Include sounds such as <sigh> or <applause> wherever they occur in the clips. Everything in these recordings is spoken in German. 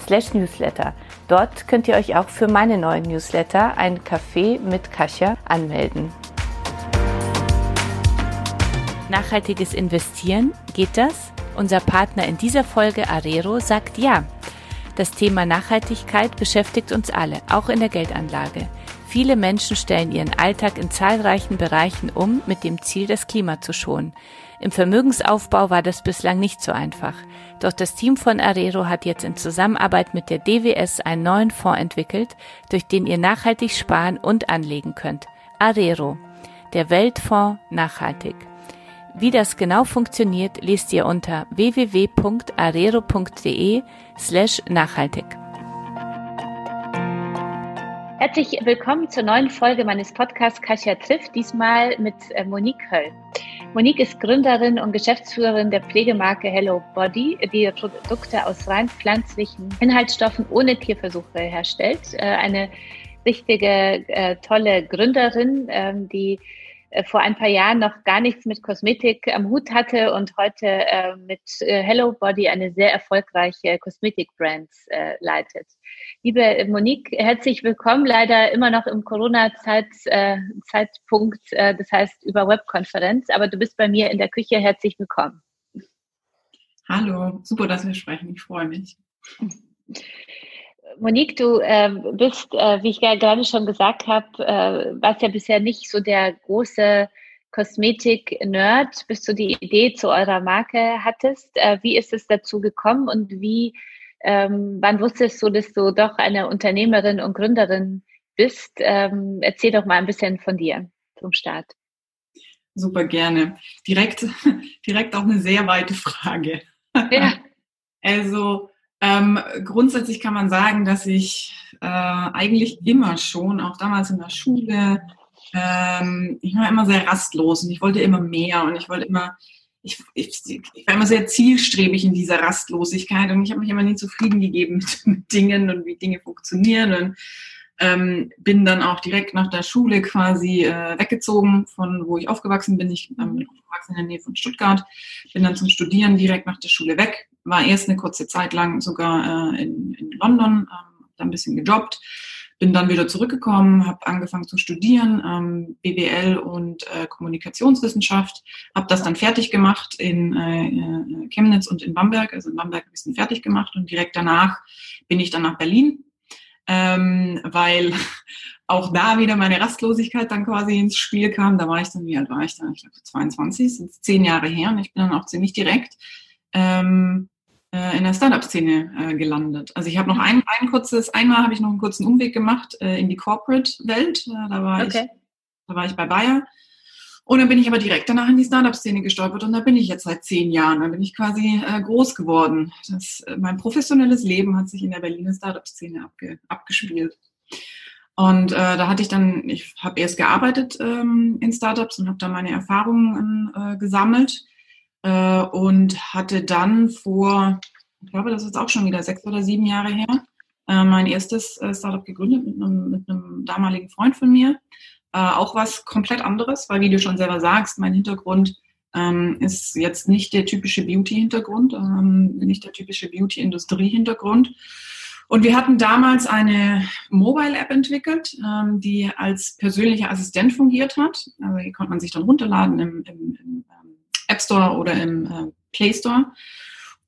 slash newsletter. Dort könnt ihr euch auch für meine neuen Newsletter, ein Café mit Kasia, anmelden. Nachhaltiges Investieren, geht das? Unser Partner in dieser Folge Arero sagt ja. Das Thema Nachhaltigkeit beschäftigt uns alle, auch in der Geldanlage. Viele Menschen stellen ihren Alltag in zahlreichen Bereichen um, mit dem Ziel, das Klima zu schonen. Im Vermögensaufbau war das bislang nicht so einfach. Doch das Team von Arero hat jetzt in Zusammenarbeit mit der DWS einen neuen Fonds entwickelt, durch den ihr nachhaltig sparen und anlegen könnt. Arero, der Weltfonds nachhaltig. Wie das genau funktioniert, liest ihr unter www.arero.de slash nachhaltig. Herzlich willkommen zur neuen Folge meines Podcasts Kasia trifft, diesmal mit äh, Monique Höll. Monique ist Gründerin und Geschäftsführerin der Pflegemarke Hello Body, die Produkte aus rein pflanzlichen Inhaltsstoffen ohne Tierversuche herstellt. Äh, eine richtige äh, tolle Gründerin, ähm, die vor ein paar Jahren noch gar nichts mit Kosmetik am Hut hatte und heute mit Hello Body eine sehr erfolgreiche Kosmetik-Brand leitet. Liebe Monique, herzlich willkommen. Leider immer noch im Corona-Zeitpunkt, äh, das heißt über Webkonferenz, aber du bist bei mir in der Küche. Herzlich willkommen. Hallo, super, dass wir sprechen. Ich freue mich. Monique, du äh, bist, äh, wie ich ja gerade schon gesagt habe, äh, warst ja bisher nicht so der große Kosmetik-Nerd, bis du die Idee zu eurer Marke hattest. Äh, wie ist es dazu gekommen und wie, ähm, wann wusstest du, dass du doch eine Unternehmerin und Gründerin bist? Ähm, erzähl doch mal ein bisschen von dir zum Start. Super gerne. Direkt, <laughs> direkt auch eine sehr weite Frage. Ja. <laughs> Also ähm, grundsätzlich kann man sagen, dass ich äh, eigentlich immer schon, auch damals in der Schule, ähm, ich war immer sehr rastlos und ich wollte immer mehr und ich wollte immer, ich, ich, ich war immer sehr zielstrebig in dieser Rastlosigkeit und ich habe mich immer nie zufrieden gegeben mit, <laughs> mit Dingen und wie Dinge funktionieren und ähm, bin dann auch direkt nach der Schule quasi äh, weggezogen, von wo ich aufgewachsen bin. Ich bin aufgewachsen in der Nähe von Stuttgart, bin dann zum Studieren direkt nach der Schule weg, war erst eine kurze Zeit lang sogar äh, in, in London, ähm, da ein bisschen gejobbt, bin dann wieder zurückgekommen, habe angefangen zu studieren, ähm, BWL und äh, Kommunikationswissenschaft, habe das dann fertig gemacht in äh, äh, Chemnitz und in Bamberg, also in Bamberg ein bisschen fertig gemacht und direkt danach bin ich dann nach Berlin ähm, weil <laughs> auch da wieder meine Rastlosigkeit dann quasi ins Spiel kam. Da war ich dann, wie alt war ich dann? Ich glaube 22, sind zehn Jahre her und ich bin dann auch ziemlich direkt ähm, äh, in der Startup-Szene äh, gelandet. Also ich habe noch ein, ein kurzes, einmal habe ich noch einen kurzen Umweg gemacht äh, in die Corporate-Welt. Äh, da war okay. ich, da war ich bei Bayer und dann bin ich aber direkt danach in die Startup-Szene gestolpert und da bin ich jetzt seit zehn Jahren. Da bin ich quasi äh, groß geworden. Das, äh, mein professionelles Leben hat sich in der Berliner Startup-Szene abge, abgespielt. Und äh, da hatte ich dann, ich habe erst gearbeitet ähm, in Startups und habe da meine Erfahrungen äh, gesammelt äh, und hatte dann vor, ich glaube, das ist auch schon wieder sechs oder sieben Jahre her, äh, mein erstes äh, Startup gegründet mit einem, mit einem damaligen Freund von mir äh, auch was komplett anderes, weil wie du schon selber sagst, mein Hintergrund ähm, ist jetzt nicht der typische Beauty-Hintergrund, ähm, nicht der typische Beauty-Industrie-Hintergrund. Und wir hatten damals eine Mobile-App entwickelt, ähm, die als persönlicher Assistent fungiert hat. Also die konnte man sich dann runterladen im, im, im ähm, App Store oder im äh, Play Store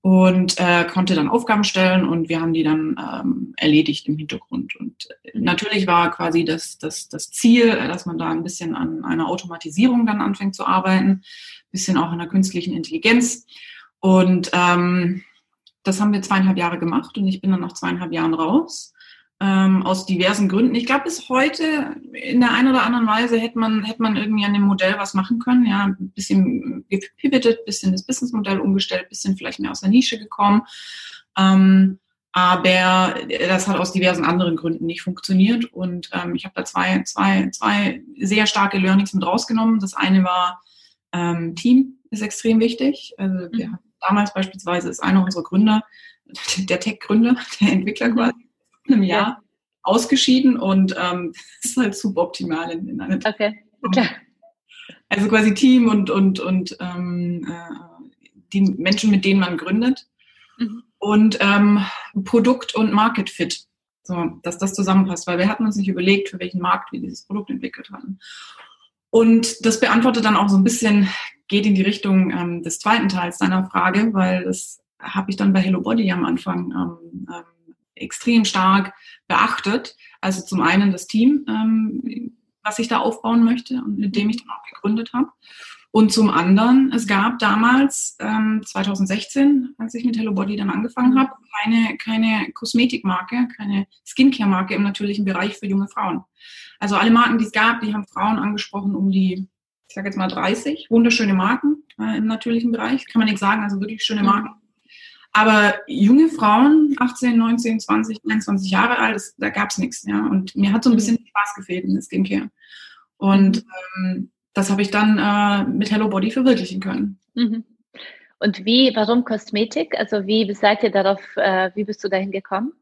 und äh, konnte dann Aufgaben stellen und wir haben die dann ähm, erledigt im Hintergrund. Und natürlich war quasi das, das, das Ziel, dass man da ein bisschen an einer Automatisierung dann anfängt zu arbeiten, ein bisschen auch an der künstlichen Intelligenz. Und ähm, das haben wir zweieinhalb Jahre gemacht und ich bin dann nach zweieinhalb Jahren raus ähm, aus diversen Gründen. Ich glaube, bis heute in der einen oder anderen Weise hätte man, hätte man irgendwie an dem Modell was machen können. Ja, ein bisschen gepivotet, ein bisschen das Businessmodell umgestellt, ein bisschen vielleicht mehr aus der Nische gekommen. Ähm, Aber das hat aus diversen anderen Gründen nicht funktioniert. Und ähm, ich habe da zwei, zwei, zwei sehr starke Learnings mit rausgenommen. Das eine war, ähm, Team ist extrem wichtig. Also wir haben damals beispielsweise ist einer unserer Gründer, <laughs> der Tech-Gründer, der Entwickler mhm. quasi, einem Jahr ja. ausgeschieden und ähm, das <laughs> ist halt suboptimal in, in einer Okay, okay. Also quasi Team und, und, und ähm, äh, die Menschen, mit denen man gründet. Mhm und ähm, Produkt und Market Fit. So, dass das zusammenpasst, weil wir hatten uns nicht überlegt, für welchen Markt wir dieses Produkt entwickelt hatten. Und das beantwortet dann auch so ein bisschen, geht in die Richtung ähm, des zweiten Teils deiner Frage, weil das habe ich dann bei Hello Body am Anfang ähm, ähm, extrem stark beachtet. Also zum einen das Team, ähm, was ich da aufbauen möchte und mit dem ich dann auch gegründet habe. Und zum anderen, es gab damals, ähm, 2016, als ich mit Hello Body dann angefangen habe, keine, keine Kosmetikmarke, keine Skincare-Marke im natürlichen Bereich für junge Frauen. Also alle Marken, die es gab, die haben Frauen angesprochen um die, ich sage jetzt mal 30, wunderschöne Marken äh, im natürlichen Bereich, kann man nicht sagen, also wirklich schöne mhm. Marken. Aber junge Frauen, 18, 19, 20, 21 Jahre alt, das, da gab es nichts. Ja? Und mir hat so ein mhm. bisschen Spaß gefehlt in der Skincare. Und mhm. ähm, das habe ich dann äh, mit Hello Body verwirklichen können. Mhm. Und wie, warum Kosmetik? Also wie seid ihr darauf, äh, wie bist du dahin gekommen?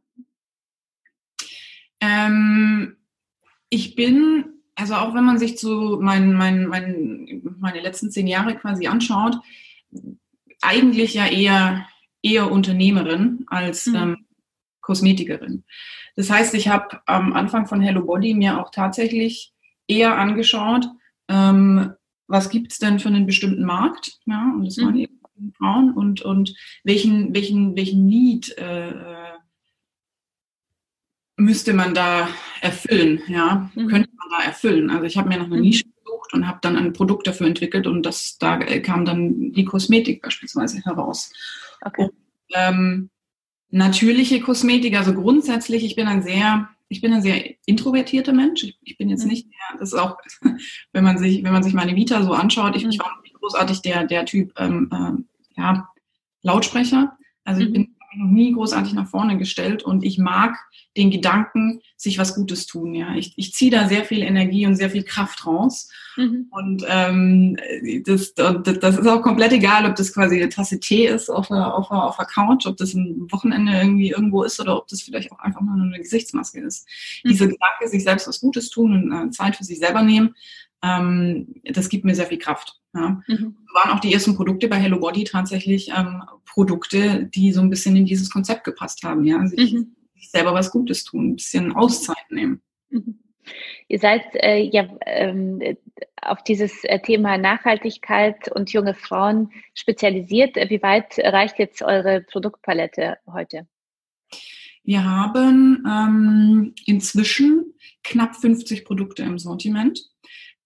Ähm, ich bin, also auch wenn man sich so mein, mein, mein, meine letzten zehn Jahre quasi anschaut, eigentlich ja eher, eher Unternehmerin als mhm. ähm, Kosmetikerin. Das heißt, ich habe am Anfang von Hello Body mir auch tatsächlich eher angeschaut, ähm, was gibt es denn für einen bestimmten Markt? Ja, und das waren mhm. eben Frauen und, und welchen, welchen, welchen Need äh, müsste man da erfüllen, ja, mhm. könnte man da erfüllen. Also ich habe mir nach einer mhm. Nische gesucht und habe dann ein Produkt dafür entwickelt und das da kam dann die Kosmetik beispielsweise heraus. Okay. Und, ähm, natürliche Kosmetik, also grundsätzlich, ich bin ein sehr ich bin ein sehr introvertierter Mensch. Ich, ich bin jetzt mhm. nicht mehr, das ist auch, <laughs> wenn man sich, wenn man sich meine Vita so anschaut, ich, ich mhm. war nicht großartig der, der Typ, ähm, ähm, ja, Lautsprecher. Also ich mhm. bin noch nie großartig nach vorne gestellt und ich mag den Gedanken, sich was Gutes tun. Ja, ich, ich ziehe da sehr viel Energie und sehr viel Kraft raus. Mhm. Und ähm, das, das ist auch komplett egal, ob das quasi eine Tasse Tee ist auf der, auf der, auf der Couch, ob das ein Wochenende irgendwie irgendwo ist oder ob das vielleicht auch einfach mal eine Gesichtsmaske ist. Mhm. Diese Gedanke, sich selbst was Gutes tun und äh, Zeit für sich selber nehmen, ähm, das gibt mir sehr viel Kraft. Ja. Mhm. Waren auch die ersten Produkte bei Hello Body tatsächlich ähm, Produkte, die so ein bisschen in dieses Konzept gepasst haben. Ja, sich, mhm. sich selber was Gutes tun, ein bisschen Auszeit nehmen. Mhm. Ihr seid äh, ja ähm, auf dieses äh, Thema Nachhaltigkeit und junge Frauen spezialisiert. Wie weit reicht jetzt eure Produktpalette heute? Wir haben ähm, inzwischen knapp 50 Produkte im Sortiment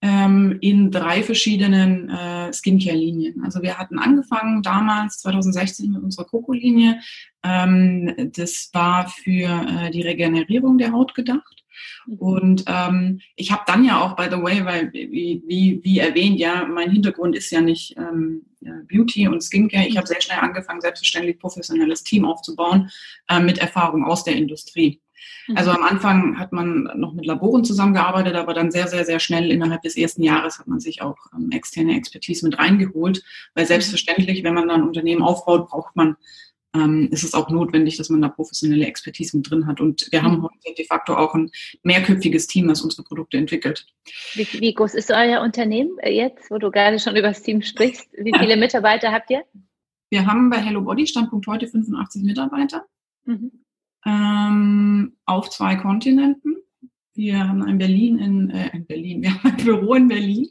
ähm, in drei verschiedenen äh, Skincare-Linien. Also wir hatten angefangen damals 2016 mit unserer Coco-Linie. Ähm, das war für äh, die Regenerierung der Haut gedacht. Mhm. Und ähm, ich habe dann ja auch, by the way, weil wie, wie, wie erwähnt, ja, mein Hintergrund ist ja nicht ähm, Beauty und Skincare. Ich habe sehr schnell angefangen, selbstverständlich professionelles Team aufzubauen äh, mit Erfahrung aus der Industrie. Also am Anfang hat man noch mit Laboren zusammengearbeitet, aber dann sehr, sehr, sehr schnell innerhalb des ersten Jahres hat man sich auch ähm, externe Expertise mit reingeholt, weil selbstverständlich, wenn man dann ein Unternehmen aufbaut, braucht man, ähm, ist es auch notwendig, dass man da professionelle Expertise mit drin hat. Und wir haben mhm. heute de facto auch ein mehrköpfiges Team, das unsere Produkte entwickelt. Wie, wie groß ist euer Unternehmen jetzt, wo du gerade schon über das Team sprichst? Wie viele <laughs> Mitarbeiter habt ihr? Wir haben bei Hello Body Standpunkt heute 85 Mitarbeiter. Mhm ähm, auf zwei Kontinenten. Wir haben ein Berlin in, äh, in Berlin, wir haben ein Büro in Berlin.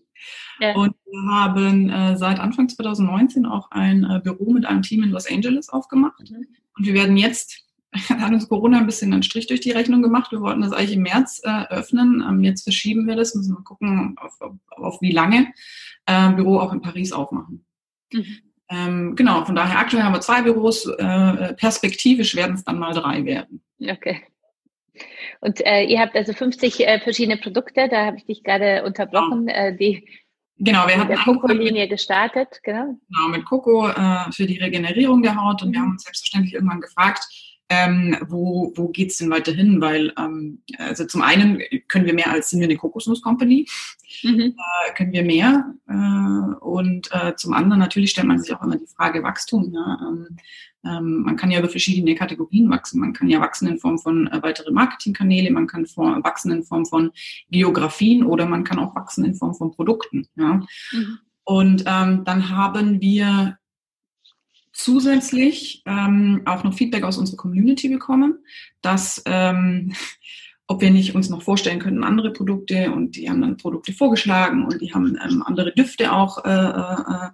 Ja. Und wir haben äh, seit Anfang 2019 auch ein äh, Büro mit einem Team in Los Angeles aufgemacht. Mhm. Und wir werden jetzt, <laughs> hat uns Corona ein bisschen einen Strich durch die Rechnung gemacht. Wir wollten das eigentlich im März äh, öffnen. Ähm, jetzt verschieben wir das, müssen wir gucken, auf, auf, auf wie lange. Äh, Büro auch in Paris aufmachen. Mhm. Ähm, genau, von daher aktuell haben wir zwei Büros, äh, perspektivisch werden es dann mal drei werden. Okay. Und äh, ihr habt also 50 äh, verschiedene Produkte, da habe ich dich gerade unterbrochen, ja. äh, die Genau, wir hatten der Coco-Linie gestartet, genau. Genau, mit Coco äh, für die Regenerierung der Haut und mhm. wir haben uns selbstverständlich irgendwann gefragt, ähm, wo, wo geht's denn weiterhin? Weil ähm, also zum einen können wir mehr als sind wir eine Kokosnuss-Company, mhm. äh, können wir mehr. Äh, und äh, zum anderen natürlich stellt man sich auch immer die Frage Wachstum. Ja? Ähm, ähm, man kann ja über verschiedene Kategorien wachsen. Man kann ja wachsen in Form von äh, weitere Marketingkanäle, man kann vor, wachsen in Form von Geografien oder man kann auch wachsen in Form von Produkten. Ja? Mhm. Und ähm, dann haben wir zusätzlich ähm, auch noch Feedback aus unserer Community bekommen, dass ähm, <laughs> ob wir nicht uns noch vorstellen könnten, andere Produkte und die haben dann Produkte vorgeschlagen und die haben ähm, andere Düfte auch äh, äh,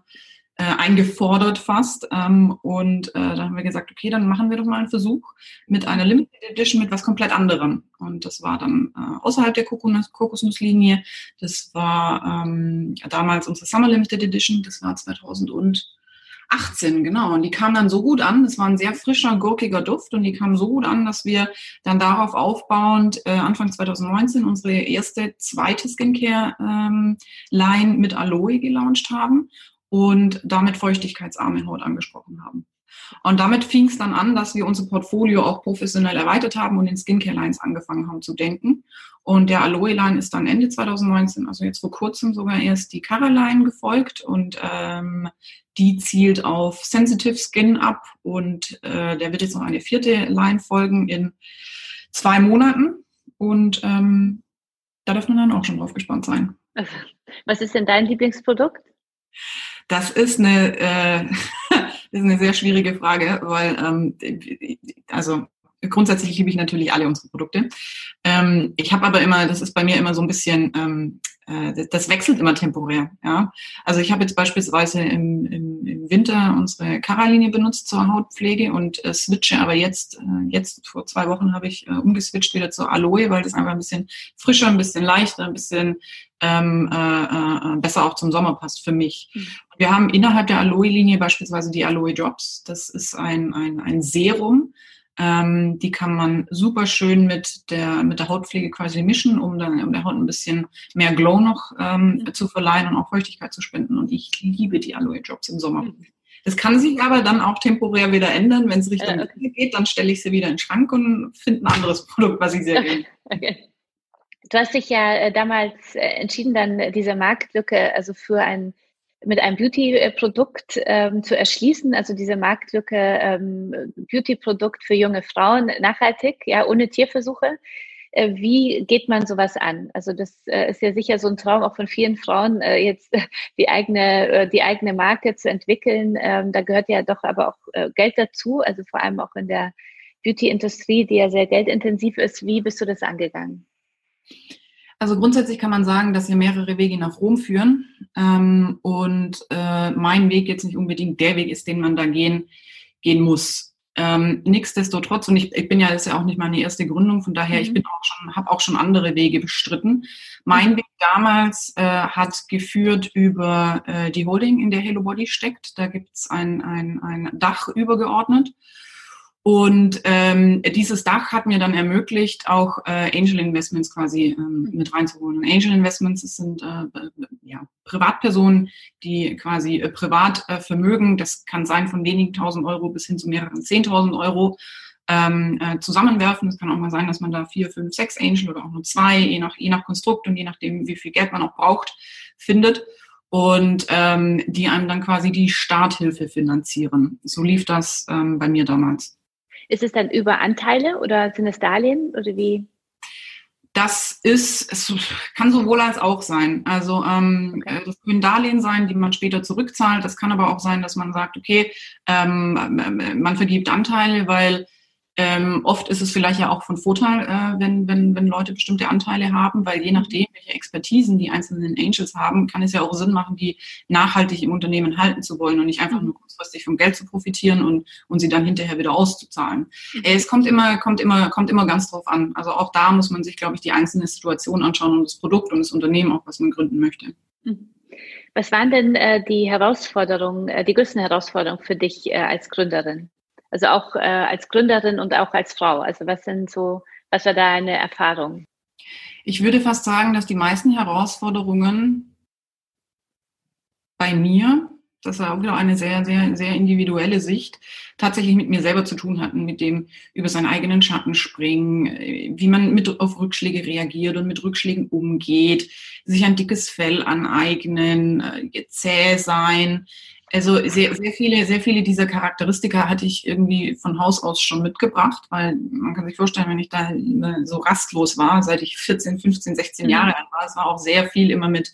äh, eingefordert fast. Ähm, und äh, da haben wir gesagt, okay, dann machen wir doch mal einen Versuch mit einer Limited Edition mit was komplett anderem. Und das war dann äh, außerhalb der Kokosnuss Kokosnusslinie. Das war ähm, damals unsere Summer Limited Edition. Das war 2000 und 18, genau. Und die kam dann so gut an. Das war ein sehr frischer, gurkiger Duft und die kam so gut an, dass wir dann darauf aufbauend äh, Anfang 2019 unsere erste zweite Skincare-Line ähm, mit Aloe gelauncht haben und damit feuchtigkeitsarme Haut angesprochen haben. Und damit fing es dann an, dass wir unser Portfolio auch professionell erweitert haben und in Skincare-Lines angefangen haben zu denken. Und der Aloe-Line ist dann Ende 2019, also jetzt vor kurzem sogar erst die Cara-Line gefolgt und ähm, die zielt auf Sensitive Skin ab und äh, der wird jetzt noch eine vierte Line folgen in zwei Monaten und ähm, da darf man dann auch schon drauf gespannt sein. Was ist denn dein Lieblingsprodukt? Das ist eine, äh, ist eine sehr schwierige Frage, weil ähm, also grundsätzlich liebe ich natürlich alle unsere Produkte. Ähm, ich habe aber immer, das ist bei mir immer so ein bisschen, ähm, äh, das wechselt immer temporär. Ja? Also ich habe jetzt beispielsweise im, im, im Winter unsere Cara-Linie benutzt zur Hautpflege und äh, switche aber jetzt, äh, jetzt vor zwei Wochen habe ich äh, umgeswitcht wieder zur Aloe, weil das einfach ein bisschen frischer, ein bisschen leichter, ein bisschen ähm, äh, äh, besser auch zum Sommer passt für mich. Mhm. Wir haben innerhalb der Aloe-Linie beispielsweise die Aloe Drops. Das ist ein, ein, ein Serum, ähm, die kann man super schön mit der, mit der Hautpflege quasi mischen, um dann um der Haut ein bisschen mehr Glow noch ähm, mhm. zu verleihen und auch Feuchtigkeit zu spenden. Und ich liebe die Aloe Drops im Sommer. Mhm. Das kann sich aber dann auch temporär wieder ändern. Wenn es Richtung äh, okay. geht, dann stelle ich sie wieder in den Schrank und finde ein anderes <laughs> Produkt, was ich sehr gerne. <laughs> Okay. Du hast dich ja äh, damals äh, entschieden, dann diese Marktlücke also für ein mit einem Beauty-Produkt ähm, zu erschließen, also diese Marktlücke ähm, Beauty-Produkt für junge Frauen nachhaltig, ja, ohne Tierversuche. Äh, wie geht man sowas an? Also das äh, ist ja sicher so ein Traum auch von vielen Frauen, äh, jetzt <laughs> die eigene, äh, die eigene Marke zu entwickeln. Ähm, da gehört ja doch aber auch äh, Geld dazu, also vor allem auch in der Beauty-Industrie, die ja sehr geldintensiv ist. Wie bist du das angegangen? Also grundsätzlich kann man sagen, dass hier mehrere Wege nach Rom führen. Ähm, und äh, mein Weg jetzt nicht unbedingt der Weg ist, den man da gehen, gehen muss. Ähm, nichtsdestotrotz, und ich, ich bin ja, das ist ja auch nicht meine erste Gründung, von daher, mhm. ich bin auch schon, habe auch schon andere Wege bestritten. Mein mhm. Weg damals äh, hat geführt über äh, die Holding, in der Hello Body steckt. Da gibt's ein, ein, ein Dach übergeordnet. Und ähm, dieses Dach hat mir dann ermöglicht, auch äh, Angel Investments quasi ähm, mit reinzuholen. Und Angel Investments das sind äh, ja, Privatpersonen, die quasi äh, Privatvermögen, das kann sein von wenigen tausend Euro bis hin zu mehreren zehntausend Euro, ähm, äh, zusammenwerfen. Es kann auch mal sein, dass man da vier, fünf, sechs Angel oder auch nur zwei, je nach, je nach Konstrukt und je nachdem, wie viel Geld man auch braucht, findet und ähm, die einem dann quasi die Starthilfe finanzieren. So lief das ähm, bei mir damals. Ist es dann über Anteile oder sind es Darlehen oder wie? Das ist, es kann sowohl als auch sein. Also ähm, okay. Äh, das können Darlehen sein, die man später zurückzahlt. Das kann aber auch sein, dass man sagt, okay, ähm, man vergibt Anteile, weil ähm, oft ist es vielleicht ja auch von Vorteil, äh, wenn, wenn, wenn Leute bestimmte Anteile haben, weil je nachdem, welche Expertisen die einzelnen Angels haben, kann es ja auch Sinn machen, die nachhaltig im Unternehmen halten zu wollen und nicht einfach nur kurzfristig vom Geld zu profitieren und, und sie dann hinterher wieder auszuzahlen. Mhm. Äh, es kommt immer, kommt immer, kommt immer ganz drauf an. Also auch da muss man sich, glaube ich, die einzelne Situation anschauen und das Produkt und das Unternehmen auch, was man gründen möchte. Mhm. Was waren denn äh, die Herausforderungen, äh, die größten Herausforderungen für dich äh, als Gründerin? Also auch äh, als Gründerin und auch als Frau. Also was sind so, was war da eine Erfahrung? Ich würde fast sagen, dass die meisten Herausforderungen bei mir das war auch wieder eine sehr, sehr, sehr individuelle Sicht, tatsächlich mit mir selber zu tun hatten, mit dem über seinen eigenen Schatten springen, äh, wie man mit auf Rückschläge reagiert und mit Rückschlägen umgeht, sich ein dickes Fell aneignen, äh, zäh sein. Also sehr, sehr viele, sehr viele dieser Charakteristika hatte ich irgendwie von Haus aus schon mitgebracht, weil man kann sich vorstellen, wenn ich da so rastlos war, seit ich 14, 15, 16 Jahre alt war, es war auch sehr viel immer mit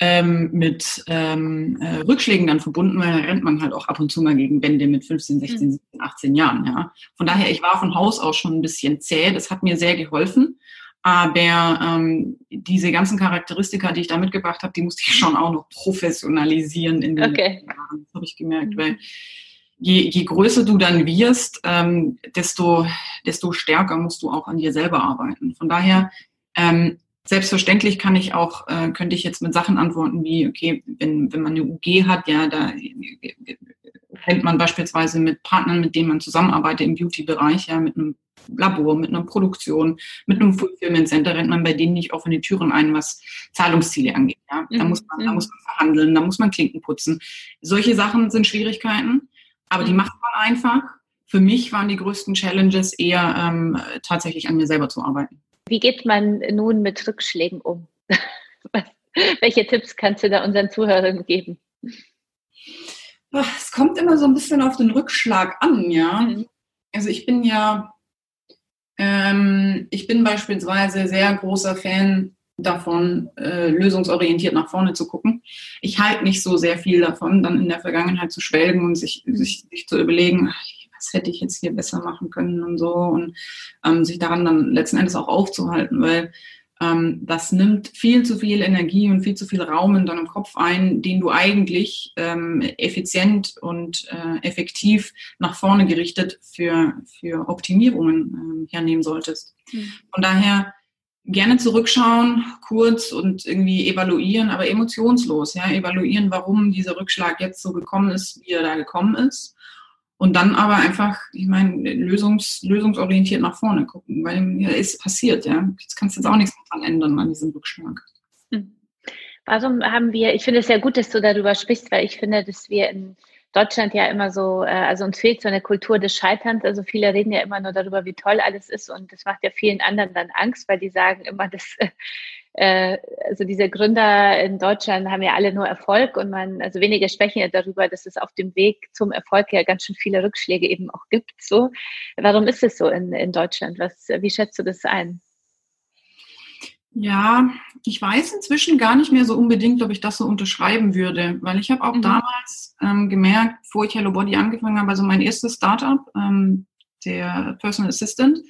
ähm, mit ähm, äh, Rückschlägen dann verbunden, weil da rennt man halt auch ab und zu mal gegen Wände mit 15, 16, 17, 18 Jahren. Ja. Von daher, ich war von Haus aus schon ein bisschen zäh. Das hat mir sehr geholfen. Aber ähm, diese ganzen Charakteristika, die ich da mitgebracht habe, die musste ich <laughs> schon auch noch professionalisieren in den okay. Jahren. Habe ich gemerkt, weil je, je größer du dann wirst, ähm, desto, desto stärker musst du auch an dir selber arbeiten. Von daher ähm, Selbstverständlich kann ich auch, äh, könnte ich jetzt mit Sachen antworten wie, okay, wenn, wenn man eine UG hat, ja, da rennt man beispielsweise mit Partnern, mit denen man zusammenarbeitet im Beauty-Bereich, ja, mit einem Labor, mit einer Produktion, mit einem Fulfillment Center rennt man bei denen nicht offene Türen ein, was Zahlungsziele angeht. Ja. Da, mhm. muss man, da mhm. muss man verhandeln, da muss man Klinken putzen. Solche Sachen sind Schwierigkeiten, aber die mhm. macht man einfach. Für mich waren die größten Challenges eher ähm, tatsächlich an mir selber zu arbeiten. Wie geht man nun mit Rückschlägen um? <laughs> Welche Tipps kannst du da unseren Zuhörern geben? Es kommt immer so ein bisschen auf den Rückschlag an, ja. Also ich bin ja, ähm, ich bin beispielsweise sehr großer Fan davon, äh, lösungsorientiert nach vorne zu gucken. Ich halte nicht so sehr viel davon, dann in der Vergangenheit zu schwelgen und sich, sich, sich zu überlegen, ach, was hätte ich jetzt hier besser machen können und so und ähm, sich daran dann letzten Endes auch aufzuhalten, weil das nimmt viel zu viel Energie und viel zu viel Raum in deinem Kopf ein, den du eigentlich ähm, effizient und äh, effektiv nach vorne gerichtet für, für Optimierungen äh, hernehmen solltest. Mhm. Von daher gerne zurückschauen, kurz und irgendwie evaluieren, aber emotionslos, ja, evaluieren, warum dieser Rückschlag jetzt so gekommen ist, wie er da gekommen ist und dann aber einfach, ich meine, lösungs, lösungsorientiert nach vorne gucken, weil ja, ist passiert, ja. Jetzt kannst du jetzt auch nichts dran ändern an diesem Rückschlag. Hm. Warum haben wir, ich finde es sehr gut, dass du darüber sprichst, weil ich finde, dass wir in Deutschland ja immer so, äh, also uns fehlt so eine Kultur des Scheiterns. Also viele reden ja immer nur darüber, wie toll alles ist und das macht ja vielen anderen dann Angst, weil die sagen immer, <laughs> dass äh, also diese Gründer in Deutschland haben ja alle nur Erfolg und man, also wenige sprechen ja darüber, dass es auf dem Weg zum Erfolg ja ganz schön viele Rückschläge eben auch gibt. So, warum ist es so in, in Deutschland? Was, wie schätzt du das ein? Ja, ich weiß inzwischen gar nicht mehr so unbedingt, ob ich das so unterschreiben würde, weil ich habe auch mhm. damals ähm, gemerkt, bevor ich Hello Body angefangen habe, also mein erstes Startup, ähm, der Personal Assistant,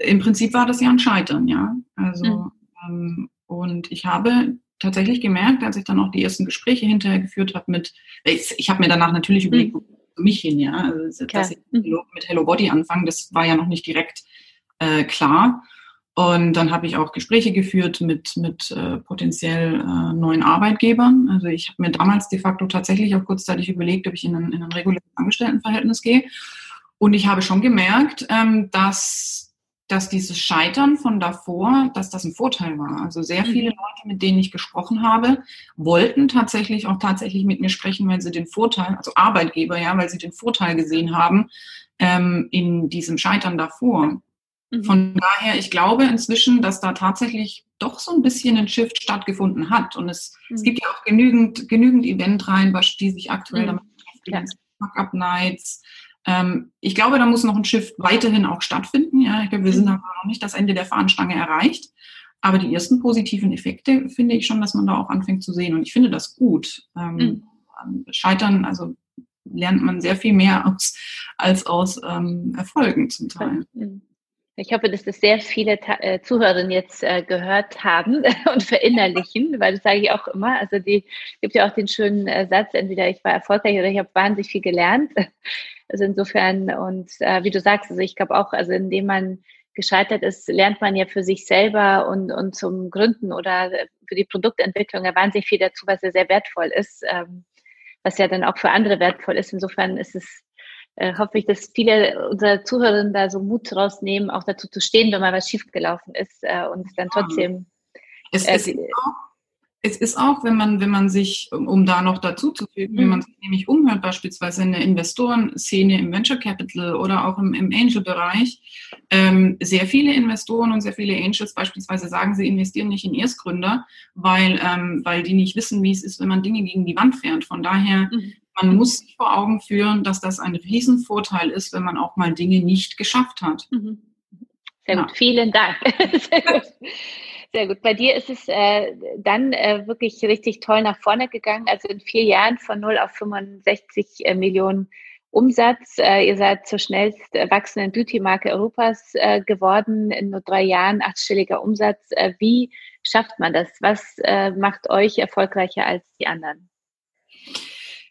im Prinzip war das ja ein Scheitern, ja. Also mhm. Ähm, und ich habe tatsächlich gemerkt, als ich dann auch die ersten Gespräche hinterher geführt habe mit, ich, ich habe mir danach natürlich überlegt, mhm. für mich hin, ja, also, dass ich mhm. mit Hello Body anfange, das war ja noch nicht direkt äh, klar. Und dann habe ich auch Gespräche geführt mit, mit äh, potenziell äh, neuen Arbeitgebern. Also ich habe mir damals de facto tatsächlich auch kurzzeitig überlegt, ob ich in ein, in ein reguläres Angestelltenverhältnis gehe. Und ich habe schon gemerkt, ähm, dass dass dieses Scheitern von davor, dass das ein Vorteil war. Also sehr viele mhm. Leute, mit denen ich gesprochen habe, wollten tatsächlich auch tatsächlich mit mir sprechen, weil sie den Vorteil, also Arbeitgeber, ja, weil sie den Vorteil gesehen haben ähm, in diesem Scheitern davor. Mhm. Von daher, ich glaube inzwischen, dass da tatsächlich doch so ein bisschen ein Shift stattgefunden hat. Und es, mhm. es gibt ja auch genügend, genügend Eventreihen, die sich aktuell mhm. damit beschäftigen. Ja. Fuck-Up-Nights, ähm, ich glaube, da muss noch ein Shift weiterhin auch stattfinden. Ja, ich glaube, wir sind mhm. aber noch nicht das Ende der Fahnenstange erreicht. Aber die ersten positiven Effekte finde ich schon, dass man da auch anfängt zu sehen. Und ich finde das gut. Ähm, mhm. Ähm, Scheitern, also lernt man sehr viel mehr aus, als aus ähm, Erfolgen zum Teil. Mhm. Ich hoffe, dass das sehr viele äh, Zuhörerinnen jetzt äh, gehört haben <laughs> und verinnerlichen, weil das sage ich auch immer. Also die gibt ja auch den schönen äh, Satz, entweder ich war erfolgreich oder ich habe wahnsinnig viel gelernt. <laughs> Also insofern, und äh, wie du sagst, also ich glaube auch, also indem man gescheitert ist, lernt man ja für sich selber und, und zum Gründen oder für die Produktentwicklung ja wahnsinnig viel dazu, was ja sehr wertvoll ist, ähm, was ja dann auch für andere wertvoll ist. Insofern ist es, äh, hoffe ich, dass viele unserer Zuhörerinnen da so Mut rausnehmen, auch dazu zu stehen, wenn mal was schiefgelaufen ist äh, und dann trotzdem. Es, es, äh, ist auch, es ist auch, wenn man, wenn man sich, um da noch dazu zu fügen, mhm. wenn man sich nämlich umhört, beispielsweise in der Investorenszene im Venture Capital oder auch im, im Angel-Bereich, ähm, sehr viele Investoren und sehr viele Angels beispielsweise sagen, sie investieren nicht in Erstgründer, weil, ähm, weil die nicht wissen, wie es ist, wenn man Dinge gegen die Wand fährt. Von daher, mhm. Man muss sich vor Augen führen, dass das ein Riesenvorteil ist, wenn man auch mal Dinge nicht geschafft hat. Mhm. Sehr gut, ja. vielen Dank. <laughs> Sehr gut. Sehr gut. Bei dir ist es äh, dann äh, wirklich richtig toll nach vorne gegangen. Also in vier Jahren von 0 auf 65 äh, Millionen Umsatz. Äh, ihr seid zur schnellst wachsenden Beauty-Marke Europas äh, geworden. In nur drei Jahren achtstelliger Umsatz. Äh, wie schafft man das? Was äh, macht euch erfolgreicher als die anderen?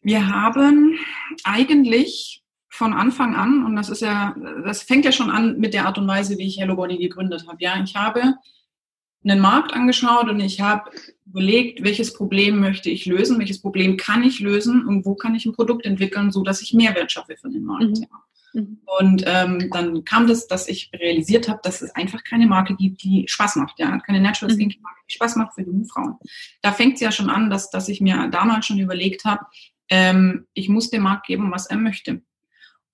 Wir haben eigentlich von Anfang an, und das ist ja, das fängt ja schon an mit der Art und Weise, wie ich Hello Body gegründet habe. Ja, ich habe einen Markt angeschaut und ich habe überlegt, welches Problem möchte ich lösen, welches Problem kann ich lösen und wo kann ich ein Produkt entwickeln, so dass ich Mehrwert schaffe für den Markt. Mhm. Ja. Und ähm, dann kam das, dass ich realisiert habe, dass es einfach keine Marke gibt, die Spaß macht, ja, keine Natural Skin mhm. Marke, die Spaß macht für junge Frauen. Da fängt es ja schon an, dass, dass ich mir damals schon überlegt habe, ähm, ich muss dem Markt geben, was er möchte.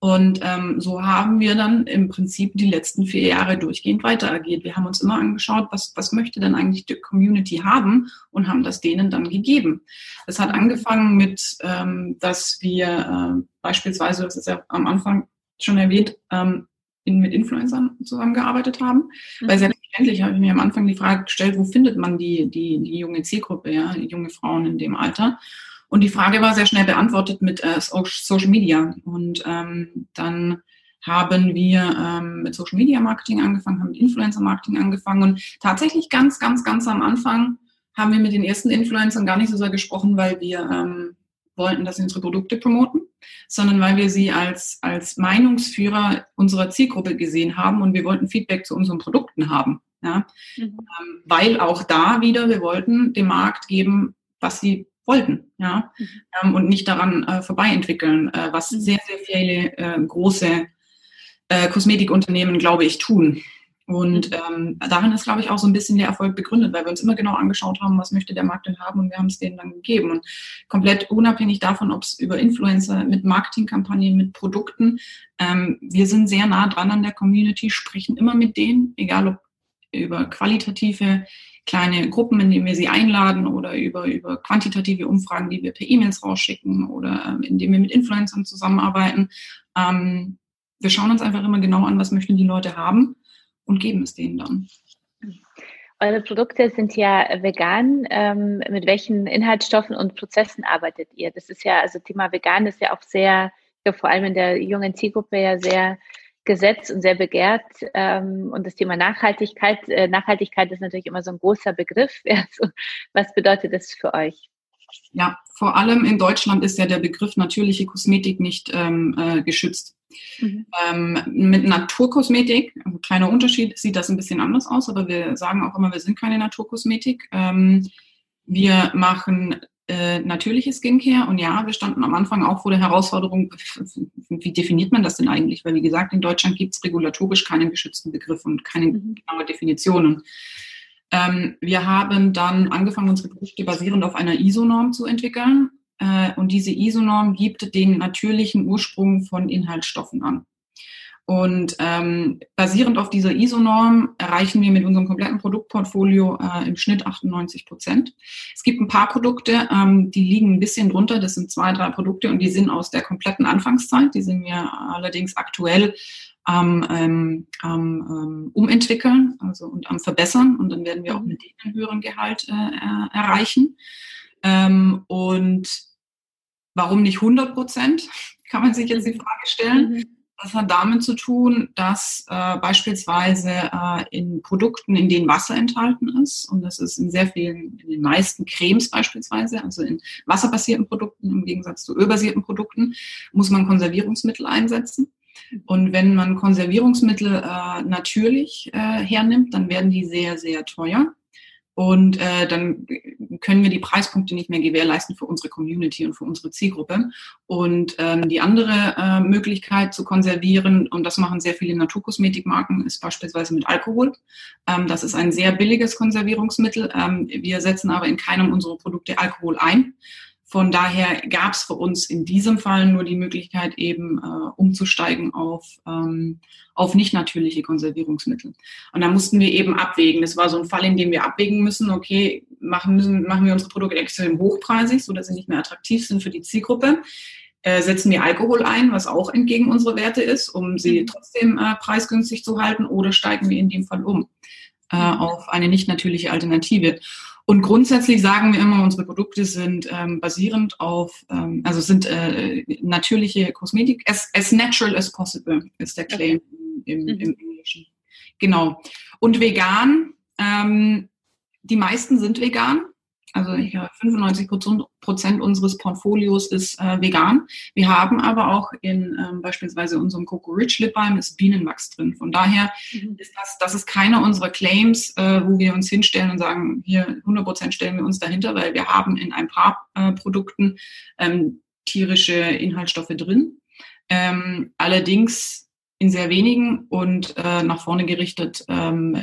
Und ähm, so haben wir dann im Prinzip die letzten vier Jahre durchgehend weiter agiert. Wir haben uns immer angeschaut, was, was möchte denn eigentlich die Community haben und haben das denen dann gegeben. Es hat angefangen mit, ähm, dass wir äh, beispielsweise, das ist ja am Anfang schon erwähnt, ähm, in, mit Influencern zusammengearbeitet haben. Mhm. Weil selbstverständlich habe ich mir am Anfang die Frage gestellt, wo findet man die, die, die junge Zielgruppe, ja, die junge Frauen in dem Alter? Und die Frage war sehr schnell beantwortet mit äh, Social Media. Und ähm, dann haben wir ähm, mit Social Media Marketing angefangen, haben mit Influencer Marketing angefangen und tatsächlich ganz, ganz, ganz am Anfang haben wir mit den ersten Influencern gar nicht so sehr gesprochen, weil wir ähm, wollten, dass sie unsere Produkte promoten, sondern weil wir sie als, als Meinungsführer unserer Zielgruppe gesehen haben und wir wollten Feedback zu unseren Produkten haben. Ja? Mhm. Ähm, weil auch da wieder, wir wollten dem Markt geben, was sie wollten, ja, mhm. ähm, und nicht daran äh, vorbei entwickeln, äh, was mhm. sehr, sehr viele äh, große äh, Kosmetikunternehmen, glaube ich, tun. Und mhm. ähm, darin ist, glaube ich, auch so ein bisschen der Erfolg begründet, weil wir uns immer genau angeschaut haben, was möchte der Markt denn haben und wir haben es denen dann gegeben. Und komplett unabhängig davon, ob es über Influencer, mit Marketingkampagnen, mit Produkten, ähm, wir sind sehr nah dran an der Community, sprechen immer mit denen, egal ob über qualitative kleine Gruppen, in denen wir sie einladen oder über, über quantitative Umfragen, die wir per E-Mails rausschicken oder ähm, indem wir mit Influencern zusammenarbeiten. Ähm, wir schauen uns einfach immer genau an, was möchten die Leute haben und geben es denen dann. Eure Produkte sind ja vegan. Ähm, mit welchen Inhaltsstoffen und Prozessen arbeitet ihr? Das ist ja, also Thema vegan ist ja auch sehr, ja, vor allem in der jungen Zielgruppe ja sehr gesetzt und sehr begehrt. Ähm, und das Thema Nachhaltigkeit, äh, Nachhaltigkeit ist natürlich immer so ein großer Begriff. <laughs> Also, was bedeutet das für euch? Ja, vor allem in Deutschland ist ja der Begriff natürliche Kosmetik nicht ähm, äh, geschützt. Mhm. Ähm, mit Naturkosmetik, ein kleiner Unterschied, sieht das ein bisschen anders aus, aber wir sagen auch immer, wir sind keine Naturkosmetik. Ähm, wir machen äh, natürliche Skincare. Und ja, wir standen am Anfang auch vor der Herausforderung, wie definiert man das denn eigentlich? Weil, wie gesagt, in Deutschland gibt es regulatorisch keinen geschützten Begriff und keine mhm. genaue Definitionen. Ähm, wir haben dann angefangen, unsere Produkte basierend auf einer ISO-Norm zu entwickeln. Äh, und diese ISO-Norm gibt den natürlichen Ursprung von Inhaltsstoffen an. Und ähm, basierend auf dieser ISO-Norm erreichen wir mit unserem kompletten Produktportfolio äh, im Schnitt 98 Prozent. Es gibt ein paar Produkte, ähm, die liegen ein bisschen drunter. Das sind zwei, drei Produkte und die sind aus der kompletten Anfangszeit. Die sind wir allerdings aktuell am ähm, ähm, umentwickeln also und am verbessern. Und dann werden wir auch mit denen einen höheren Gehalt äh, äh erreichen. Ähm, und warum nicht 100 Prozent? <laughs> Kann man sich jetzt die Frage stellen. Das hat damit zu tun, dass äh, beispielsweise äh, in Produkten, in denen Wasser enthalten ist, und das ist in sehr vielen, in den meisten Cremes beispielsweise, also in wasserbasierten Produkten im Gegensatz zu ölbasierten Produkten, muss man Konservierungsmittel einsetzen. Und wenn man Konservierungsmittel äh, natürlich äh, hernimmt, dann werden die sehr, sehr teuer. Und äh, dann können wir die Preispunkte nicht mehr gewährleisten für unsere Community und für unsere Zielgruppe. Und ähm, die andere äh, Möglichkeit zu konservieren, und das machen sehr viele Naturkosmetikmarken, ist beispielsweise mit Alkohol. Ähm, das ist ein sehr billiges Konservierungsmittel. Ähm, wir setzen aber in keinem unserer Produkte Alkohol ein. Von daher gab es für uns in diesem Fall nur die Möglichkeit, eben äh, umzusteigen auf, ähm, auf nicht natürliche Konservierungsmittel. Und da mussten wir eben abwägen. Das war so ein Fall, in dem wir abwägen müssen, okay, machen, müssen, machen wir unsere Produkte extrem hochpreisig, sodass sie nicht mehr attraktiv sind für die Zielgruppe. Äh, setzen wir Alkohol ein, was auch entgegen unserer Werte ist, um sie mhm. trotzdem äh, preisgünstig zu halten, oder steigen wir in dem Fall um äh, mhm. auf eine nicht natürliche Alternative. Und grundsätzlich sagen wir immer, unsere Produkte sind ähm, basierend auf, ähm, also sind äh, natürliche Kosmetik, as, as natural as possible ist der Claim im, im, im Englischen. Genau. Und vegan, ähm, die meisten sind vegan. Also ich, 95 Prozent unseres Portfolios ist äh, vegan. Wir haben aber auch in ähm, beispielsweise unserem Coco Rich Lip Balm ist Bienenwachs drin. Von daher mhm. ist das, das ist keiner unserer Claims, äh, wo wir uns hinstellen und sagen, hier 100 Prozent stellen wir uns dahinter, weil wir haben in ein paar äh, Produkten ähm, tierische Inhaltsstoffe drin. Ähm, allerdings in sehr wenigen und äh, nach vorne gerichtet ähm,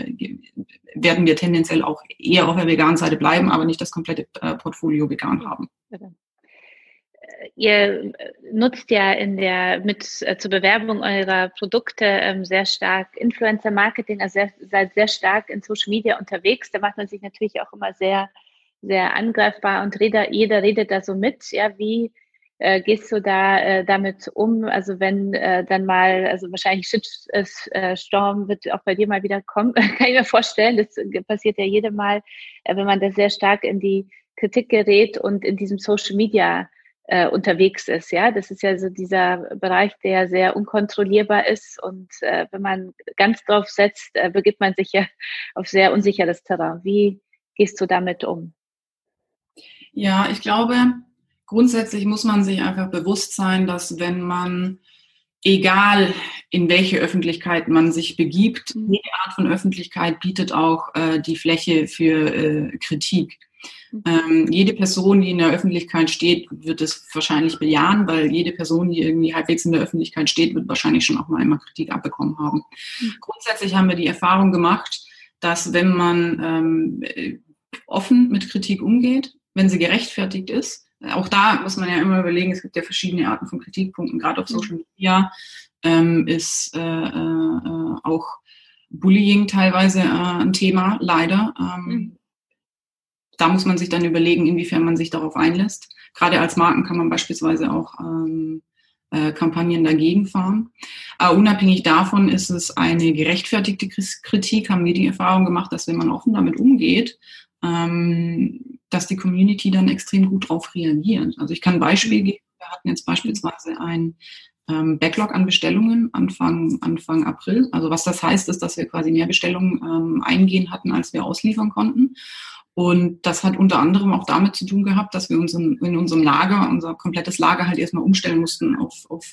werden wir tendenziell auch eher auf der veganen Seite bleiben, aber nicht das komplette äh, Portfolio vegan haben. Äh, ihr nutzt ja in der mit äh, zur Bewerbung eurer Produkte ähm, sehr stark Influencer Marketing, also sehr, seid sehr stark in Social Media unterwegs. Da macht man sich natürlich auch immer sehr sehr angreifbar und jeder, jeder redet da so mit. Ja, wie äh, gehst du da äh, damit um? Also wenn äh, dann mal, also wahrscheinlich Shitstorm wird auch bei dir mal wieder kommen, <laughs> kann ich mir vorstellen. Das passiert ja jedem Mal, äh, wenn man da sehr stark in die Kritik gerät und in diesem Social Media äh, unterwegs ist. Ja, das ist ja so dieser Bereich, der sehr unkontrollierbar ist und äh, wenn man ganz drauf setzt, äh, begibt man sich ja <laughs> auf sehr unsicheres Terrain. Wie gehst du damit um? Ja, ich glaube, grundsätzlich muss man sich einfach bewusst sein, dass wenn man, egal in welche Öffentlichkeit man sich begibt, mhm. jede Art von Öffentlichkeit bietet auch äh, die Fläche für äh, Kritik. Mhm. Ähm, jede Person, die in der Öffentlichkeit steht, wird es wahrscheinlich bejahen, weil jede Person, die irgendwie halbwegs in der Öffentlichkeit steht, wird wahrscheinlich schon auch mal immer Kritik abbekommen haben. Mhm. Grundsätzlich haben wir die Erfahrung gemacht, dass wenn man ähm, äh, offen mit Kritik umgeht, wenn sie gerechtfertigt ist, auch da muss man ja immer überlegen, es gibt ja verschiedene Arten von Kritikpunkten, gerade auf Social Media ähm, ist äh, äh, auch Bullying teilweise äh, ein Thema, leider. Ähm, mhm. Da muss man sich dann überlegen, inwiefern man sich darauf einlässt. Gerade als Marken kann man beispielsweise auch ähm, äh, Kampagnen dagegen fahren. Aber unabhängig davon ist es eine gerechtfertigte Kritik, haben wir die Erfahrung gemacht, dass wenn man offen damit umgeht, ähm, dass die Community dann extrem gut darauf reagiert. Also ich kann ein Beispiel geben. Wir hatten jetzt beispielsweise ein ähm, Backlog an Bestellungen Anfang, Anfang April. Also was das heißt, ist, dass wir quasi mehr Bestellungen ähm, eingehen hatten, als wir ausliefern konnten. Und das hat unter anderem auch damit zu tun gehabt, dass wir uns in, in unserem Lager, unser komplettes Lager halt erstmal umstellen mussten auf, auf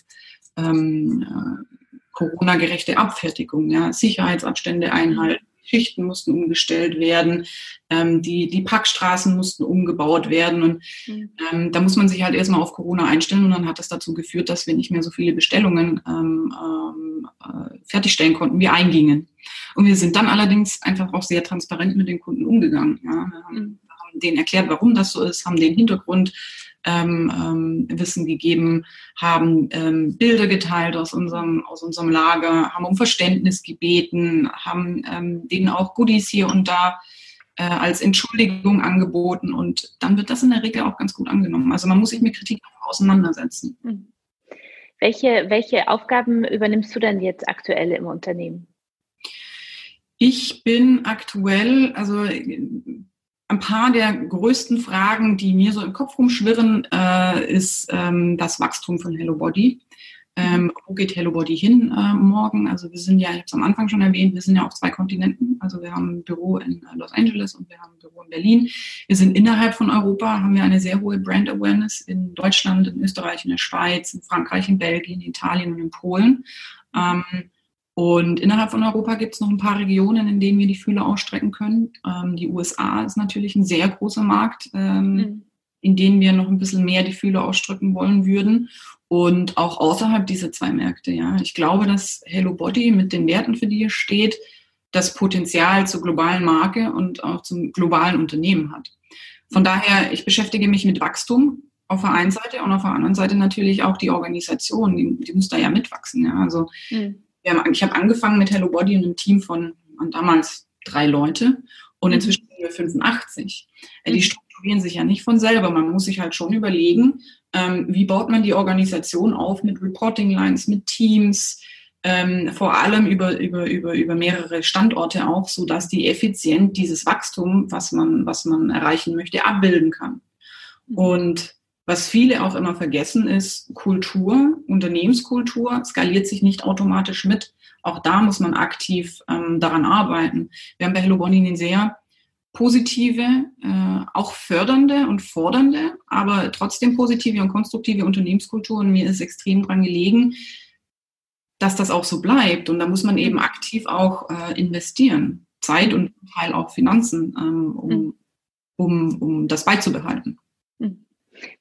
ähm, äh, Corona-gerechte Abfertigung, ja, Sicherheitsabstände einhalten, Schichten mussten umgestellt werden, ähm, die, die Packstraßen mussten umgebaut werden. Und mhm. ähm, da muss man sich halt erstmal auf Corona einstellen. Und dann hat das dazu geführt, dass wir nicht mehr so viele Bestellungen ähm, ähm, äh, fertigstellen konnten, wie eingingen. Und wir sind dann allerdings einfach auch sehr transparent mit den Kunden umgegangen. Ja. Wir haben, mhm. haben denen erklärt, warum das so ist, haben den Hintergrund ähm, ähm, Wissen gegeben, haben ähm, Bilder geteilt aus unserem, aus unserem Lager, haben um Verständnis gebeten, haben ähm, denen auch Goodies hier und da äh, als Entschuldigung angeboten und dann wird das in der Regel auch ganz gut angenommen. Also man muss sich mit Kritik auch auseinandersetzen. Hm. Welche, welche Aufgaben übernimmst du denn jetzt aktuell im Unternehmen? Ich bin aktuell, also ein paar der größten Fragen, die mir so im Kopf rumschwirren, äh, ist ähm, das Wachstum von Hello Body. Ähm, wo geht Hello Body hin äh, morgen? Also wir sind ja, ich habe es am Anfang schon erwähnt, wir sind ja auf zwei Kontinenten. Also wir haben ein Büro in äh, Los Angeles und wir haben ein Büro in Berlin. Wir sind innerhalb von Europa, haben wir eine sehr hohe Brand Awareness in Deutschland, in Österreich, in der Schweiz, in Frankreich, in Belgien, in Italien und in Polen. Ähm, Und innerhalb von Europa gibt es noch ein paar Regionen, in denen wir die Fühler ausstrecken können. Ähm, die USA ist natürlich ein sehr großer Markt, ähm, mhm. in denen wir noch ein bisschen mehr die Fühler ausstrecken wollen würden. Und auch außerhalb dieser zwei Märkte, ja. Ich glaube, dass Hello Body mit den Werten, für die es steht, das Potenzial zur globalen Marke und auch zum globalen Unternehmen hat. Von daher, ich beschäftige mich mit Wachstum auf der einen Seite und auf der anderen Seite natürlich auch die Organisation, die, die muss da ja mitwachsen. Ja. Also mhm. Haben, ich habe angefangen mit Hello Body und einem Team von damals drei Leute und mhm. inzwischen sind wir 85. Mhm. Die strukturieren sich ja nicht von selber. Man muss sich halt schon überlegen, ähm, wie baut man die Organisation auf mit Reporting Lines, mit Teams, ähm, vor allem über, über, über, über mehrere Standorte auch, so dass die effizient dieses Wachstum, was man, was man erreichen möchte, abbilden kann. Mhm. Und was viele auch immer vergessen ist, Kultur, Unternehmenskultur skaliert sich nicht automatisch mit. Auch da muss man aktiv ähm, daran arbeiten. Wir haben bei Hello Bonnie eine sehr positive, äh, auch fördernde und fordernde, aber trotzdem positive und konstruktive Unternehmenskultur. Und mir ist extrem dran gelegen, dass das auch so bleibt. Und da muss man eben aktiv auch äh, investieren. Zeit und Teil auch Finanzen, ähm, um, mhm. um, um das beizubehalten.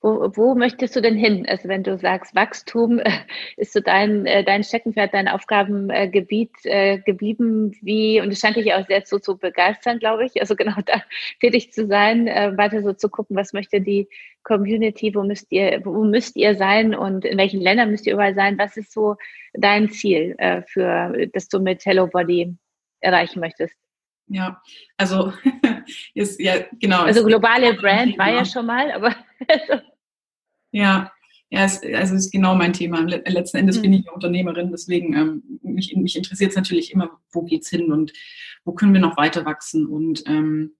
Wo, wo möchtest du denn hin? Also wenn du sagst, Wachstum äh, ist so dein, äh, dein Steckenpferd, dein Aufgabengebiet äh, geblieben, wie, und es scheint dich auch sehr so zu begeistern, glaube ich. Also <laughs> genau da tätig zu sein, weiter so zu gucken, was möchte die Community, wo müsst ihr, wo müsst ihr sein und in welchen Ländern müsst ihr überall sein? Was ist so dein Ziel, für, das du mit Hello Body erreichen möchtest? Ja, also <laughs> ist ja genau. Also globale Brand war ja schon mal, aber <laughs> ja, ja, es, also ist genau mein Thema. Letzten Endes mhm. bin ich Unternehmerin, deswegen ähm, mich, mich interessiert es natürlich immer, wo geht's hin und wo können wir noch weiter wachsen. Und ähm,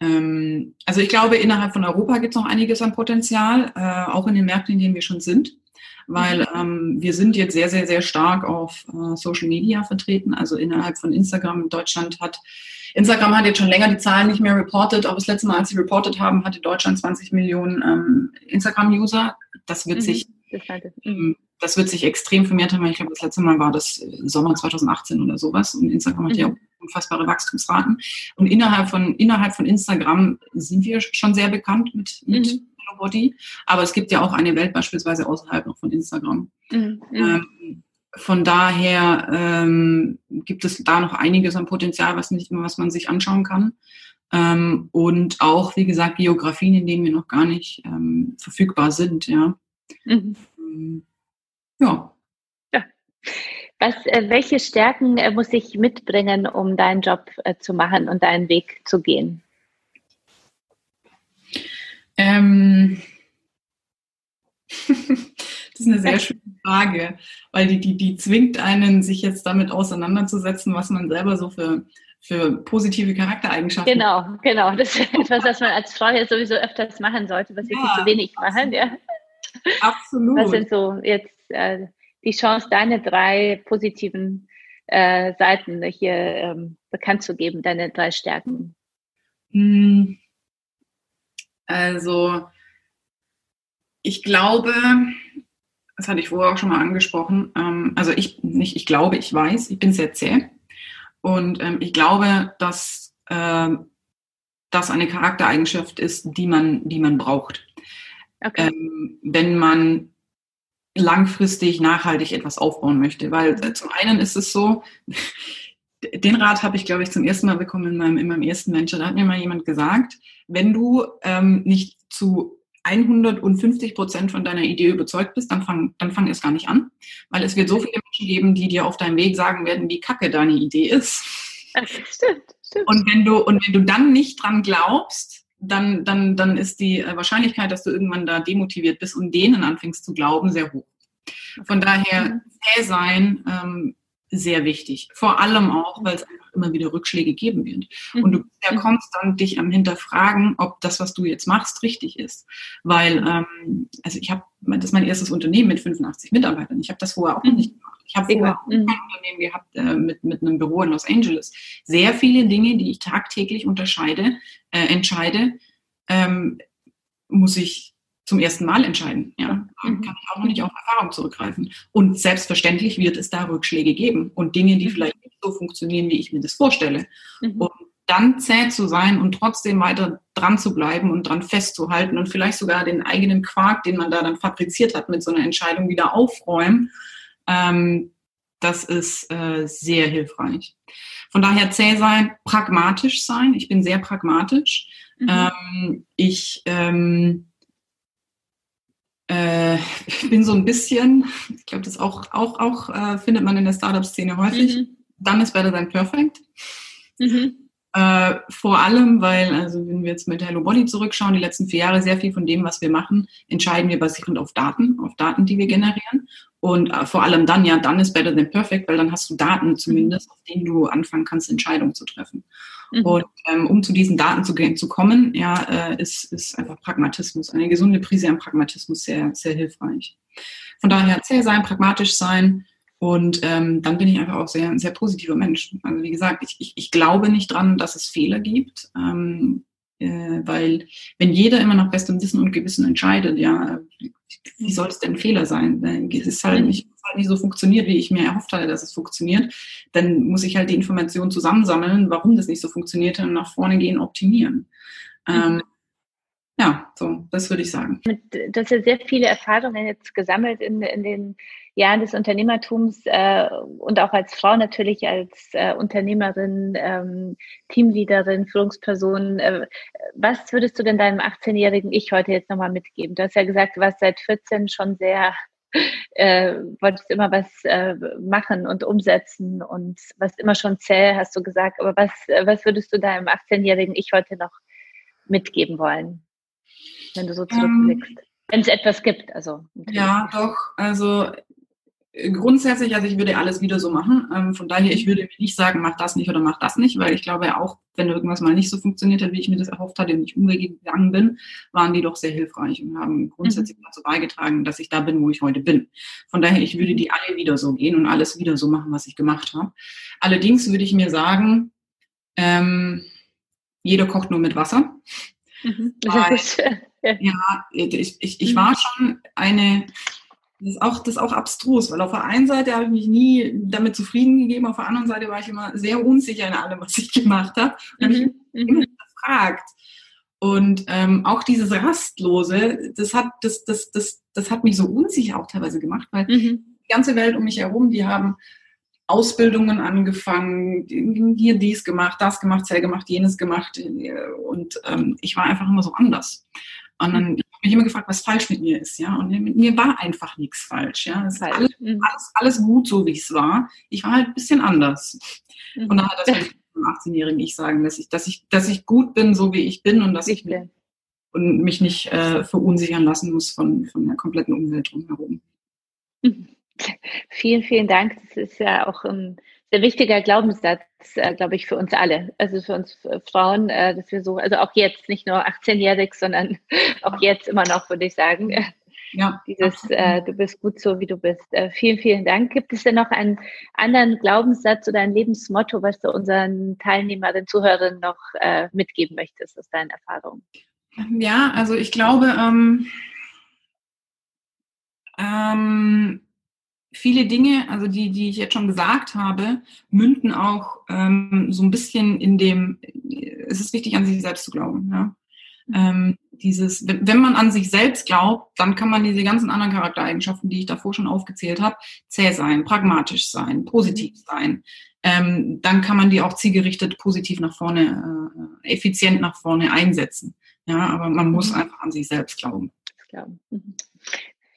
ähm, also ich glaube, innerhalb von Europa gibt es noch einiges an Potenzial, äh, auch in den Märkten, in denen wir schon sind weil <laughs> ähm, wir sind jetzt sehr, sehr, sehr stark auf äh, Social Media vertreten. Also innerhalb von Instagram Deutschland hat Instagram hat jetzt schon länger die Zahlen nicht mehr reported, aber das letzte Mal, als sie reported haben, hatte Deutschland 20 Millionen ähm, Instagram-User. Das wird mhm, sich das, ähm, das, wird sich extrem vermehrt haben. Ich glaube, das letzte Mal war das Sommer 2018 oder sowas. Und Instagram mhm. hat ja mhm. unfassbare Wachstumsraten. Und innerhalb von, innerhalb von Instagram sind wir schon sehr bekannt mit, mit mhm. Body. Aber es gibt ja auch eine Welt beispielsweise außerhalb noch von Instagram. Mhm. Ähm, von daher ähm, gibt es da noch einiges an Potenzial, was, nicht, was man sich anschauen kann. Ähm, und auch, wie gesagt, Geografien, in denen wir noch gar nicht ähm, verfügbar sind. Ja. Mhm. Ähm, ja. ja. Was, äh, welche Stärken äh, muss ich mitbringen, um deinen Job äh, zu machen und deinen Weg zu gehen? Ähm, <laughs> das ist eine sehr schöne Frage, weil die, die, die zwingt einen, sich jetzt damit auseinanderzusetzen, was man selber so für, für positive Charaktereigenschaften Genau, genau. Das ist etwas, was man als Frau jetzt sowieso öfters machen sollte, was wir ja, viel zu wenig machen. Ja. Absolut. Was sind so jetzt äh, die Chance, deine drei positiven äh, Seiten hier ähm, bekannt zu geben, deine drei Stärken? Hm. Also, ich glaube, das hatte ich vorher auch schon mal angesprochen, ähm, also ich nicht, ich glaube, ich weiß, ich bin sehr zäh. Und ähm, ich glaube, dass äh, das eine Charaktereigenschaft ist, die man, die man braucht. Okay. Ähm, wenn man langfristig nachhaltig etwas aufbauen möchte. Weil äh, zum einen ist es so, den Rat habe ich, glaube ich, zum ersten Mal bekommen in meinem, in meinem ersten Venture. Da hat mir mal jemand gesagt, wenn du ähm, nicht zu 150 Prozent von deiner Idee überzeugt bist, dann fang, dann fang es gar nicht an. Weil es wird so viele Menschen geben, die dir auf deinem Weg sagen werden, wie kacke deine Idee ist. Stimmt, stimmt. Und wenn du, und wenn du dann nicht dran glaubst, dann, dann, dann ist die äh, Wahrscheinlichkeit, dass du irgendwann da demotiviert bist und denen anfängst zu glauben, sehr hoch. Von daher, mhm. zäh sein, ähm, sehr wichtig. Vor allem auch, weil es einfach immer wieder Rückschläge geben wird. Mhm. Und du bist ja mhm. konstant dich am Hinterfragen, ob das, was du jetzt machst, richtig ist. Weil, ähm, also ich habe, das ist mein erstes Unternehmen mit 85 Mitarbeitern. Ich habe das vorher auch noch mhm. nicht gemacht. Ich habe vorher auch ein Unternehmen gehabt äh, mit, mit einem Büro in Los Angeles. Sehr viele Dinge, die ich tagtäglich unterscheide, äh, entscheide, ähm, muss ich zum ersten Mal entscheiden. Ja, kann ich auch noch nicht auf Erfahrung zurückgreifen. Und selbstverständlich wird es da Rückschläge geben und Dinge, die mhm. vielleicht nicht so funktionieren, wie ich mir das vorstelle. Mhm. Und dann zäh zu sein und trotzdem weiter dran zu bleiben und dran festzuhalten und vielleicht sogar den eigenen Quark, den man da dann fabriziert hat, mit so einer Entscheidung wieder aufräumen, ähm, das ist äh, sehr hilfreich. Von daher zäh sein, pragmatisch sein. Ich bin sehr pragmatisch. Mhm. Ähm, ich ähm, äh, ich bin so ein bisschen, ich glaube, das auch, auch, auch äh, findet man in der Startup-Szene häufig. Mhm. Done is better than perfect. Mhm. Äh, vor allem, weil, also wenn wir jetzt mit Hello Body zurückschauen, die letzten vier Jahre, sehr viel von dem, was wir machen, entscheiden wir basierend auf Daten, auf Daten, die wir generieren. Und äh, vor allem dann, ja, dann ist better than perfect, weil dann hast du Daten zumindest, auf denen du anfangen kannst, Entscheidungen zu treffen. Mhm. Und ähm, um zu diesen Daten zu, zu kommen, ja, äh, ist, ist einfach Pragmatismus, eine gesunde Prise an Pragmatismus sehr, sehr hilfreich. Von daher zäh sein, pragmatisch sein und ähm, dann bin ich einfach auch sehr, sehr positiver Mensch. Also wie gesagt, ich, ich, ich glaube nicht dran, dass es Fehler gibt. Ähm, äh, weil wenn jeder immer nach bestem Wissen und Gewissen entscheidet, ja, wie soll es denn ein Fehler sein? Es ist halt nicht, halt nicht so funktioniert, wie ich mir erhofft hatte, dass es funktioniert. Dann muss ich halt die Informationen zusammensammeln, warum das nicht so funktioniert und nach vorne gehen, optimieren. Ähm, ja, so, das würde ich sagen. Du hast ja sehr viele Erfahrungen jetzt gesammelt in, in den Jahren des Unternehmertums äh, und auch als Frau natürlich, als äh, Unternehmerin, ähm, Teamleaderin, Führungsperson. Äh, was würdest du denn deinem 18-jährigen Ich heute jetzt nochmal mitgeben? Du hast ja gesagt, du warst seit 14 schon sehr, äh, wolltest immer was äh, machen und umsetzen und was immer schon zäh, hast du gesagt. Aber was, was würdest du deinem 18-jährigen Ich heute noch mitgeben wollen, wenn du so zurückblickst? Ähm, wenn es etwas gibt, also. Ja, doch. Also grundsätzlich, also ich würde alles wieder so machen. Ähm, von daher, ich würde mir nicht sagen, mach das nicht oder mach das nicht, weil ich glaube ja auch, wenn irgendwas mal nicht so funktioniert hat, wie ich mir das erhofft hatte und ich umgegangen bin, waren die doch sehr hilfreich und haben grundsätzlich mhm. dazu beigetragen, dass ich da bin, wo ich heute bin. Von daher, ich würde die alle wieder so gehen und alles wieder so machen, was ich gemacht habe. Allerdings würde ich mir sagen, ähm, jeder kocht nur mit Wasser. Mhm. <laughs> Weil, ja, ich, ich, ich war schon eine das ist, auch, das ist auch abstrus, weil auf der einen Seite habe ich mich nie damit zufrieden gegeben, auf der anderen Seite war ich immer sehr unsicher in allem, was ich gemacht habe. Und habe mhm. mich immer gefragt. Und ähm, auch dieses Rastlose, das hat, das, das, das, das hat mich so unsicher auch teilweise gemacht, weil mhm. die ganze Welt um mich herum, die haben Ausbildungen angefangen, hier dies gemacht, das gemacht, sehr gemacht, jenes gemacht. Und ähm, ich war einfach immer so anders. Und dann ich habe mich immer gefragt, was falsch mit mir ist, ja. Und mit mir war einfach nichts falsch, ja. Es ist alles, mhm. alles, alles, gut, so wie es war. Ich war halt ein bisschen anders. Mhm. Und dann hat das halt <laughs> dem 18-jährigen Ich sagen, dass ich, dass ich, dass ich gut bin, so wie ich bin und dass ich, ich und mich nicht äh, verunsichern lassen muss von, von der kompletten Umwelt drumherum. Mhm. Vielen, vielen Dank. Das ist ja auch ein sehr wichtiger Glaubenssatz, äh, glaube ich, für uns alle. Also für uns Frauen, äh, dass wir so, also auch jetzt, nicht nur 18-jährig, sondern <laughs> auch jetzt immer noch, würde ich sagen. Ja. <laughs> Dieses, äh, du bist gut so, wie du bist. Äh, vielen, vielen Dank. Gibt es denn noch einen anderen Glaubenssatz oder ein Lebensmotto, was du unseren Teilnehmern, Zuhörern noch mitgeben möchtest aus deinen Erfahrungen? Ja, also ich glaube, ähm, ähm, viele Dinge, also die, die ich jetzt schon gesagt habe, münden auch ähm, so ein bisschen in dem, es ist wichtig, an sich selbst zu glauben. Ja? Ähm, dieses, wenn man an sich selbst glaubt, dann kann man diese ganzen anderen Charaktereigenschaften, die ich davor schon aufgezählt habe, zäh sein, pragmatisch sein, positiv sein. Ähm, dann kann man die auch zielgerichtet positiv nach vorne, äh, effizient nach vorne einsetzen. Ja, aber man muss mhm. einfach an sich selbst glauben. glauben.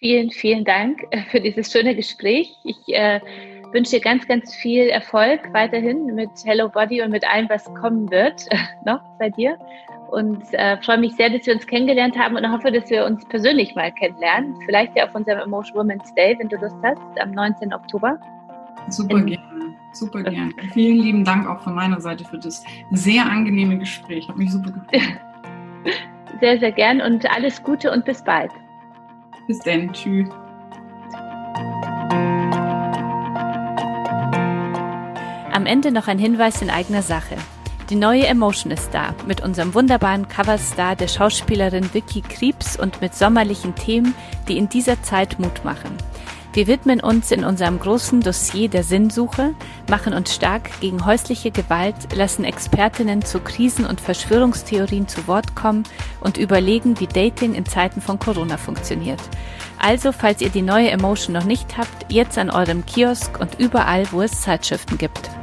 Vielen, vielen Dank äh, für dieses schöne Gespräch. Ich äh, wünsche dir ganz, ganz viel Erfolg weiterhin mit Hello Body und mit allem, was kommen wird, <laughs> noch bei dir. Und äh, freue mich sehr, dass wir uns kennengelernt haben und hoffe, dass wir uns persönlich mal kennenlernen. Vielleicht ja auf unserem Emotion Women's Day, wenn du Lust hast, am 19. Oktober. Super In gerne, super gerne. Vielen lieben Dank auch von meiner Seite für das sehr angenehme Gespräch. Hat mich super gefreut. <laughs> Sehr, sehr gern und alles Gute und bis bald. Bis dann. Tschüss. Am Ende noch ein Hinweis in eigener Sache. Die neue Emotion ist da, mit unserem wunderbaren Coverstar der Schauspielerin Vicky Kriebs und mit sommerlichen Themen, die in dieser Zeit Mut machen. Wir widmen uns in unserem großen Dossier der Sinnsuche, machen uns stark gegen häusliche Gewalt, lassen Expertinnen zu Krisen und Verschwörungstheorien zu Wort kommen und überlegen, wie Dating in Zeiten von Corona funktioniert. Also, falls ihr die neue Emotion noch nicht habt, jetzt an eurem Kiosk und überall, wo es Zeitschriften gibt.